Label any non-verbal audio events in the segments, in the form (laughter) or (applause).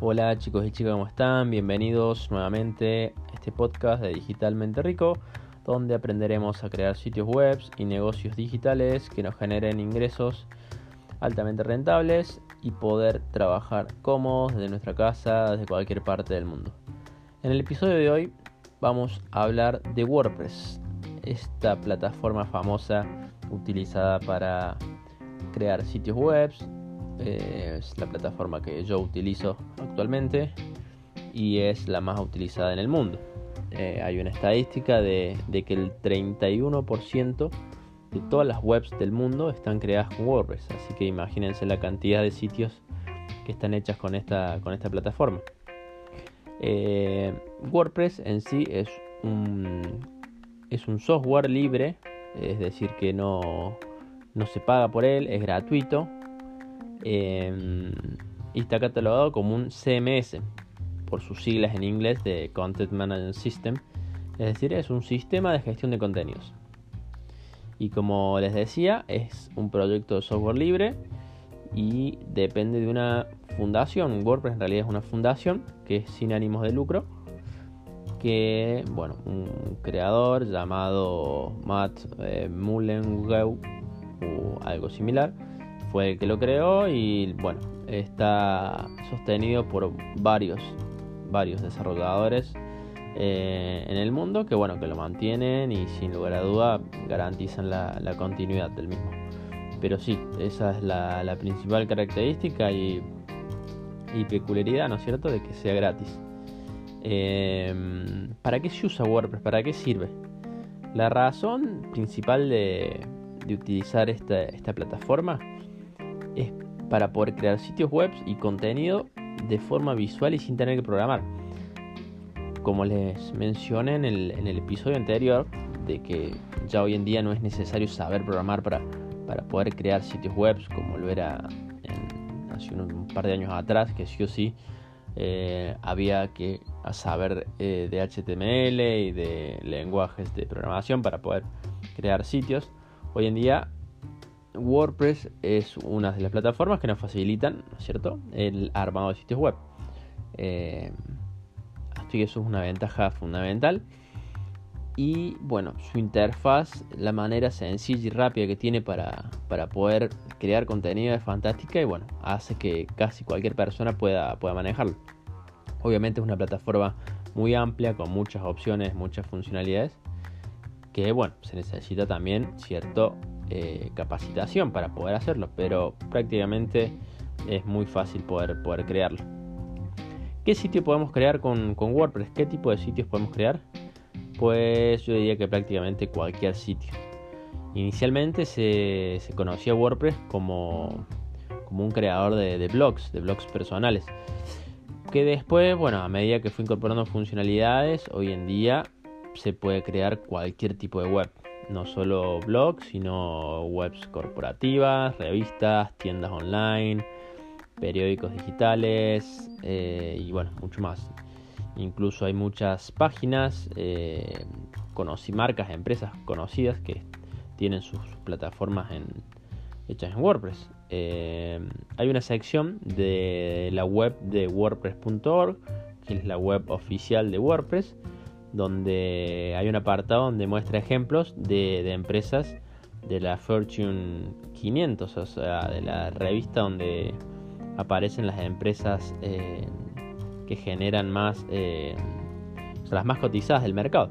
Hola chicos y chicas, ¿cómo están? Bienvenidos nuevamente a este podcast de Digitalmente Rico, donde aprenderemos a crear sitios web y negocios digitales que nos generen ingresos altamente rentables y poder trabajar cómodos desde nuestra casa, desde cualquier parte del mundo. En el episodio de hoy vamos a hablar de WordPress, esta plataforma famosa utilizada para crear sitios web, es la plataforma que yo utilizo actualmente y es la más utilizada en el mundo. Eh, hay una estadística de, que el 31% de todas las webs del mundo están creadas con WordPress, así que imagínense la cantidad de sitios que están hechas con esta, con esta plataforma. Eh, WordPress en sí es un, es un software libre, es decir, que no, no se paga por él, es gratuito Em, y está catalogado como un CMS por sus siglas en inglés de Content Management System, es decir, es un sistema de gestión de contenidos. Y como les decía, es un proyecto de software libre y depende de una fundación. WordPress en realidad es una fundación que es sin ánimos de lucro. Que, bueno, un creador llamado Matt eh, o algo similar fue el que lo creó y bueno, está sostenido por varios, varios desarrolladores eh, en el mundo que bueno, que lo mantienen y sin lugar a duda garantizan la, continuidad del mismo. Pero sí, esa es la, principal característica y, peculiaridad, ¿no es cierto?, de que sea gratis. Em, ¿Para qué se usa WordPress? ¿Para qué sirve? La razón principal de, utilizar esta, esta plataforma para poder crear sitios web y contenido de forma visual y sin tener que programar. Como les mencioné en el, episodio anterior, de que ya hoy en día no es necesario saber programar para, para poder crear sitios web como lo era hace un, par de años atrás, que sí o sí eh, había que saber eh, de HTML y de lenguajes de programación para poder crear sitios. Hoy en día WordPress es una de las plataformas que nos facilitan, ¿no es cierto?, el armado de sitios web. Eh, así que eso es una ventaja fundamental. Y bueno, su interfaz, la manera sencilla y rápida que tiene para, poder crear contenido es fantástica y bueno, hace que casi cualquier persona pueda, pueda manejarlo. Obviamente es una plataforma muy amplia con muchas opciones, muchas funcionalidades que bueno, se necesita también cierto eh, capacitación para poder hacerlo, pero prácticamente es muy fácil poder, poder crearlo. ¿Qué sitio podemos crear con, WordPress? ¿Qué tipo de sitios podemos crear? Pues yo diría que prácticamente cualquier sitio. Inicialmente se, conocía WordPress como, como un creador de, de, blogs, de blogs personales. Que después, bueno, a medida que fue incorporando funcionalidades, hoy en día se puede crear cualquier tipo de web no solo blogs, sino webs corporativas, revistas, tiendas online, periódicos digitales eh, y bueno, mucho más. Incluso hay muchas páginas, eh, marcas, empresas conocidas que tienen sus plataformas hechas en WordPress. Eh, hay una sección de la web de WordPress.org, que es la web oficial de WordPress, donde hay un apartado donde muestra ejemplos de, empresas de la Fortune 500, o sea, de la revista donde aparecen las empresas eh, que generan más, eh, o sea, las más cotizadas del mercado.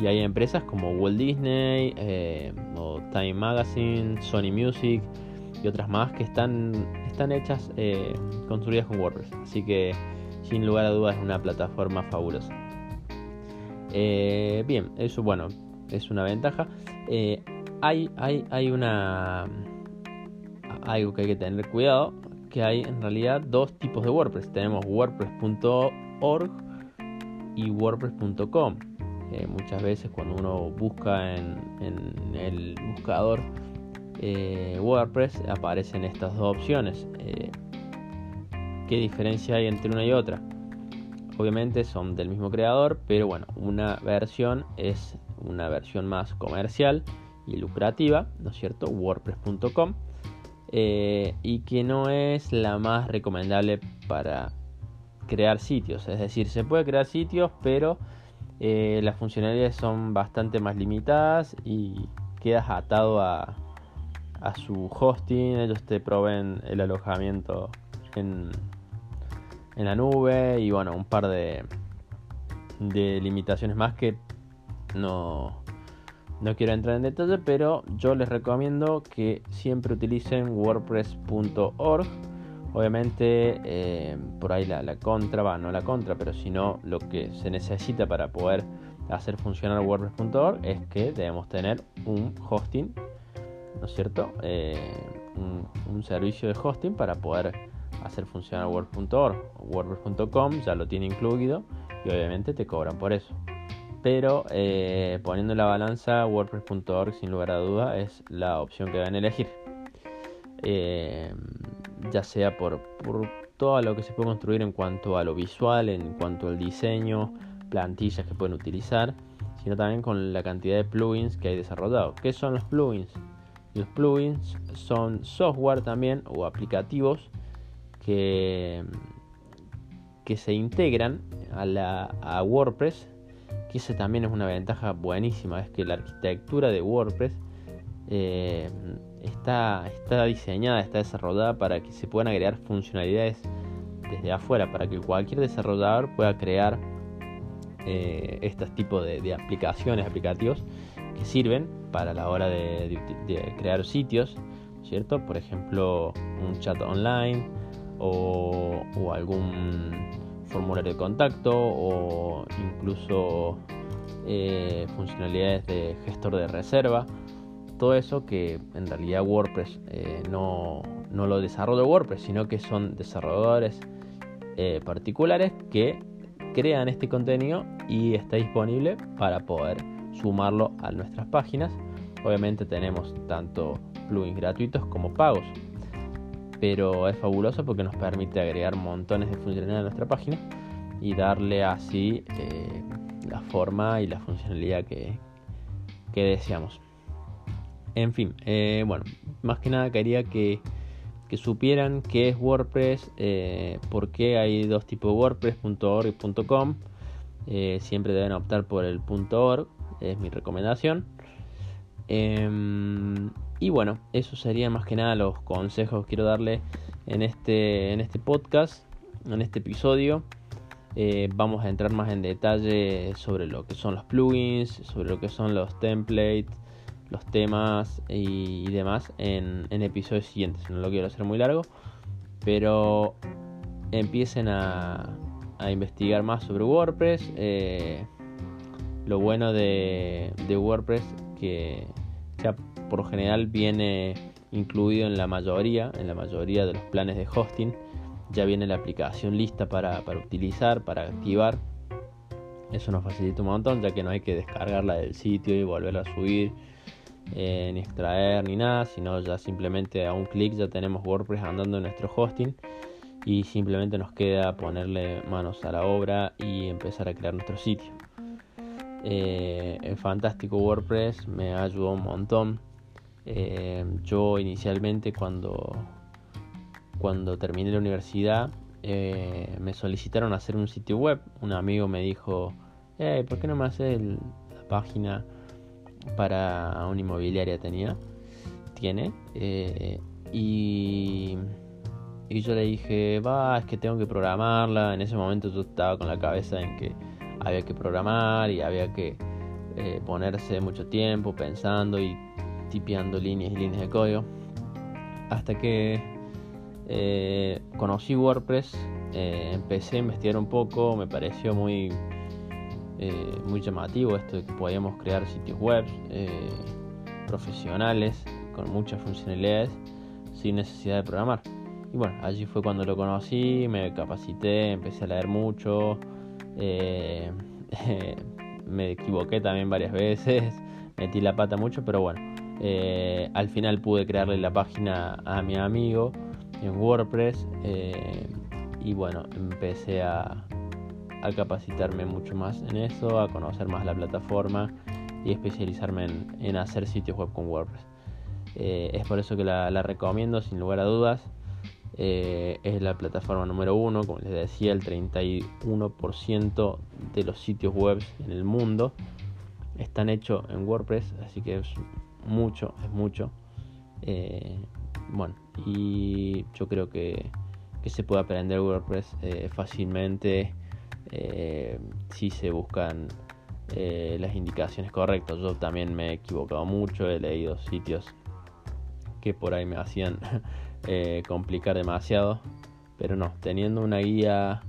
Y hay empresas como Walt Disney, eh, o Time Magazine, Sony Music y otras más que están, están hechas, construidas con WordPress. Así que sin lugar a dudas es una plataforma fabulosa. Eh, bien, eso bueno, es una ventaja. Eh, hay, hay, hay una algo que hay que tener cuidado, que hay en realidad dos tipos de WordPress. Tenemos wordpress.org y wordpress.com. Eh, muchas veces cuando uno busca en, en el buscador WordPress aparecen estas dos opciones. ¿Qué diferencia hay entre una y otra? Obviamente son del mismo creador, pero bueno, una versión es una versión más comercial y lucrativa, ¿no es cierto? WordPress.com eh, y que no es la más recomendable para crear sitios. Es decir, se puede crear sitios, pero eh, las funcionalidades son bastante más limitadas y quedas atado a, a su hosting. Ellos te proveen el alojamiento en, en la nube y bueno, un par de, de limitaciones más que no, no quiero entrar en detalle, pero yo les recomiendo que siempre utilicen wordpress.org. Obviamente, eh, por ahí la, contra, va, no la contra, pero si no, lo que se necesita para poder hacer funcionar wordpress.org es que debemos tener un hosting, ¿no es cierto? Eh, un, servicio de hosting para poder hacer funcionar wordpress.org. WordPress.com ya lo tiene incluido y obviamente te cobran por eso. Pero eh, poniendo la balanza, WordPress.org sin lugar a duda es la opción que a elegir. Eh, ya sea por, por todo lo que se puede construir en cuanto a lo visual, en cuanto al diseño, plantillas que pueden utilizar, sino también con la cantidad de plugins que hay desarrollado. ¿Qué son los plugins? Los plugins son software también o aplicativos que, se integran a, la, a WordPress que esa también es una ventaja buenísima, es que la arquitectura de WordPress eh, está, está diseñada, está desarrollada para que se puedan agregar funcionalidades desde afuera, para que cualquier desarrollador pueda crear eh, estos tipos de, aplicaciones, aplicativos que sirven para la hora de, crear sitios, ¿cierto? Por ejemplo, un chat online o algún formulario de contacto o incluso eh, funcionalidades de gestor de reserva. Todo eso que en realidad WordPress eh, no, no, lo desarrolla WordPress, sino que son desarrolladores eh, particulares que crean este contenido y está disponible para poder sumarlo a nuestras páginas. Obviamente tenemos tanto plugins gratuitos como pagos pero es fabuloso porque nos permite agregar montones de funcionalidades a nuestra página y darle así eh, la forma y la funcionalidad que, deseamos. En fin, eh, bueno, más que nada quería que, supieran qué es WordPress, eh, por qué hay dos tipos de WordPress, y .com. siempre deben optar por el .org, es mi recomendación. Em, y bueno, eso sería más que nada los consejos que quiero darle en este, en este podcast, en este episodio. Eh, vamos a entrar más en detalle sobre lo que son los plugins, sobre lo que son los templates, los temas y, demás en, episodios siguientes. No lo quiero hacer muy largo, pero empiecen a, investigar más sobre WordPress. Eh, lo bueno de, de WordPress que ya por lo general viene incluido en la mayoría, en la mayoría de los planes de hosting. Ya viene la aplicación lista para, utilizar, para activar. Eso nos facilita un montón, ya que no hay que descargarla del sitio y volverla a subir, eh, ni extraer, ni nada, sino ya simplemente a un clic ya tenemos WordPress andando en nuestro hosting y simplemente nos queda ponerle manos a la obra y empezar a crear nuestro sitio. Eh, fantástico WordPress me ayudó un montón eh, yo inicialmente cuando, cuando terminé la universidad eh, me solicitaron hacer un sitio web. Un amigo me dijo, ¿por qué no me haces la página para una inmobiliaria tenía? Tiene. Eh, y, y yo le dije, va, es que tengo que programarla. En ese momento yo estaba con la cabeza en que había que programar y había que ponerse mucho tiempo pensando y tipeando líneas y líneas de código. Hasta que eh, conocí WordPress, eh, empecé a investigar un poco, me pareció muy, eh, muy llamativo esto de que podíamos crear sitios web profesionales con muchas funcionalidades sin necesidad de programar. Y bueno, allí fue cuando lo conocí, me capacité, empecé a leer mucho, (laughs) me equivoqué también varias veces, (laughs) metí la pata mucho, pero bueno, eh, al final pude crearle la página a mi amigo en WordPress eh, y bueno, empecé a, capacitarme mucho más en eso, a conocer más la plataforma y especializarme en, hacer sitios web con WordPress. Eh, es por eso que la, recomiendo sin lugar a dudas. Eh, es la plataforma número uno, como les decía, el 31% de los sitios web en el mundo están hechos en WordPress, así que es mucho, es mucho. Eh, bueno, y yo creo que, se puede aprender WordPress eh, fácilmente si se buscan las indicaciones correctas. Yo también me he equivocado mucho, he leído sitios que por ahí me hacían (laughs) eh, complicar demasiado. Pero no, teniendo una guía,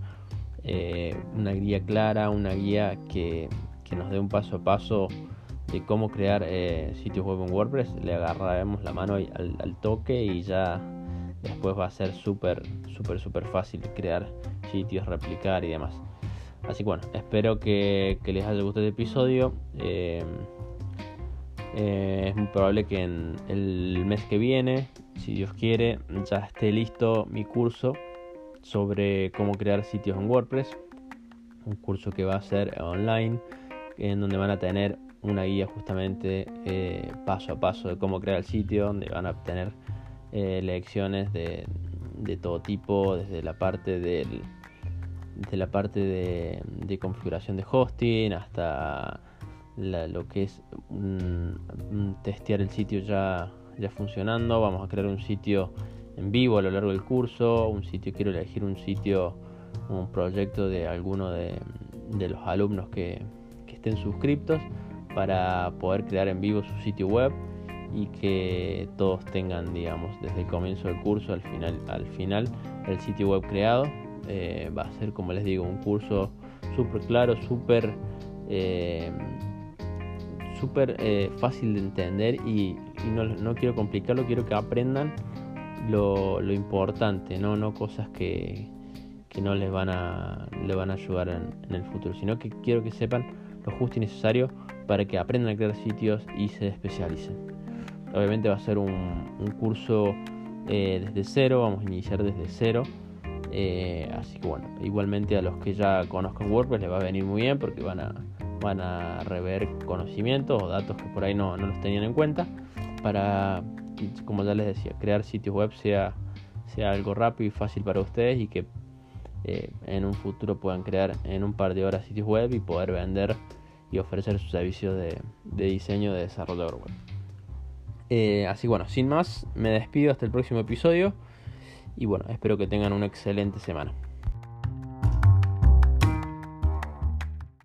eh, una guía clara, una guía que, nos dé un paso a paso de cómo crear eh, sitios web en WordPress, le agarraremos la mano al, toque y ya después va a ser súper, súper, súper fácil crear sitios, replicar y demás. Así que bueno, espero que, les haya gustado este episodio. Es muy probable que en el mes que viene si Dios quiere, ya esté listo mi curso sobre cómo crear sitios en WordPress. Un curso que va a ser online, en donde van a tener una guía justamente eh, paso a paso de cómo crear el sitio, donde van a obtener eh, lecciones de, todo tipo, desde la parte del, la parte de, configuración de hosting hasta lo que es testear el sitio ya ya funcionando. Vamos a crear un sitio en vivo a lo largo del curso. Un sitio, quiero elegir un sitio, un proyecto de alguno de, los alumnos que, estén suscriptos para poder crear en vivo su sitio web y que todos tengan, digamos, desde el comienzo del curso al final, al final el sitio web creado. Eh, va a ser, como les digo, un curso súper claro, súper eh, súper eh, fácil de entender y, no, quiero complicarlo, quiero que aprendan lo, importante, ¿no? no cosas que, no les van a, les van a ayudar en, el futuro, sino que quiero que sepan lo justo y necesario para que aprendan a crear sitios y se especialicen. Obviamente va a ser un, curso eh, desde cero, vamos a iniciar desde cero. Eh, así que bueno, igualmente a los que ya conozcan WordPress les va a venir muy bien porque van a, van a rever conocimientos o datos que por ahí no, los tenían en cuenta para, como ya les decía, crear sitios web sea, sea algo rápido y fácil para ustedes y que eh, en un futuro puedan crear en un par de horas sitios web y poder vender y ofrecer sus servicios de, diseño de desarrollo web. Eh, así bueno, sin más, me despido hasta el próximo episodio y bueno, espero que tengan una excelente semana.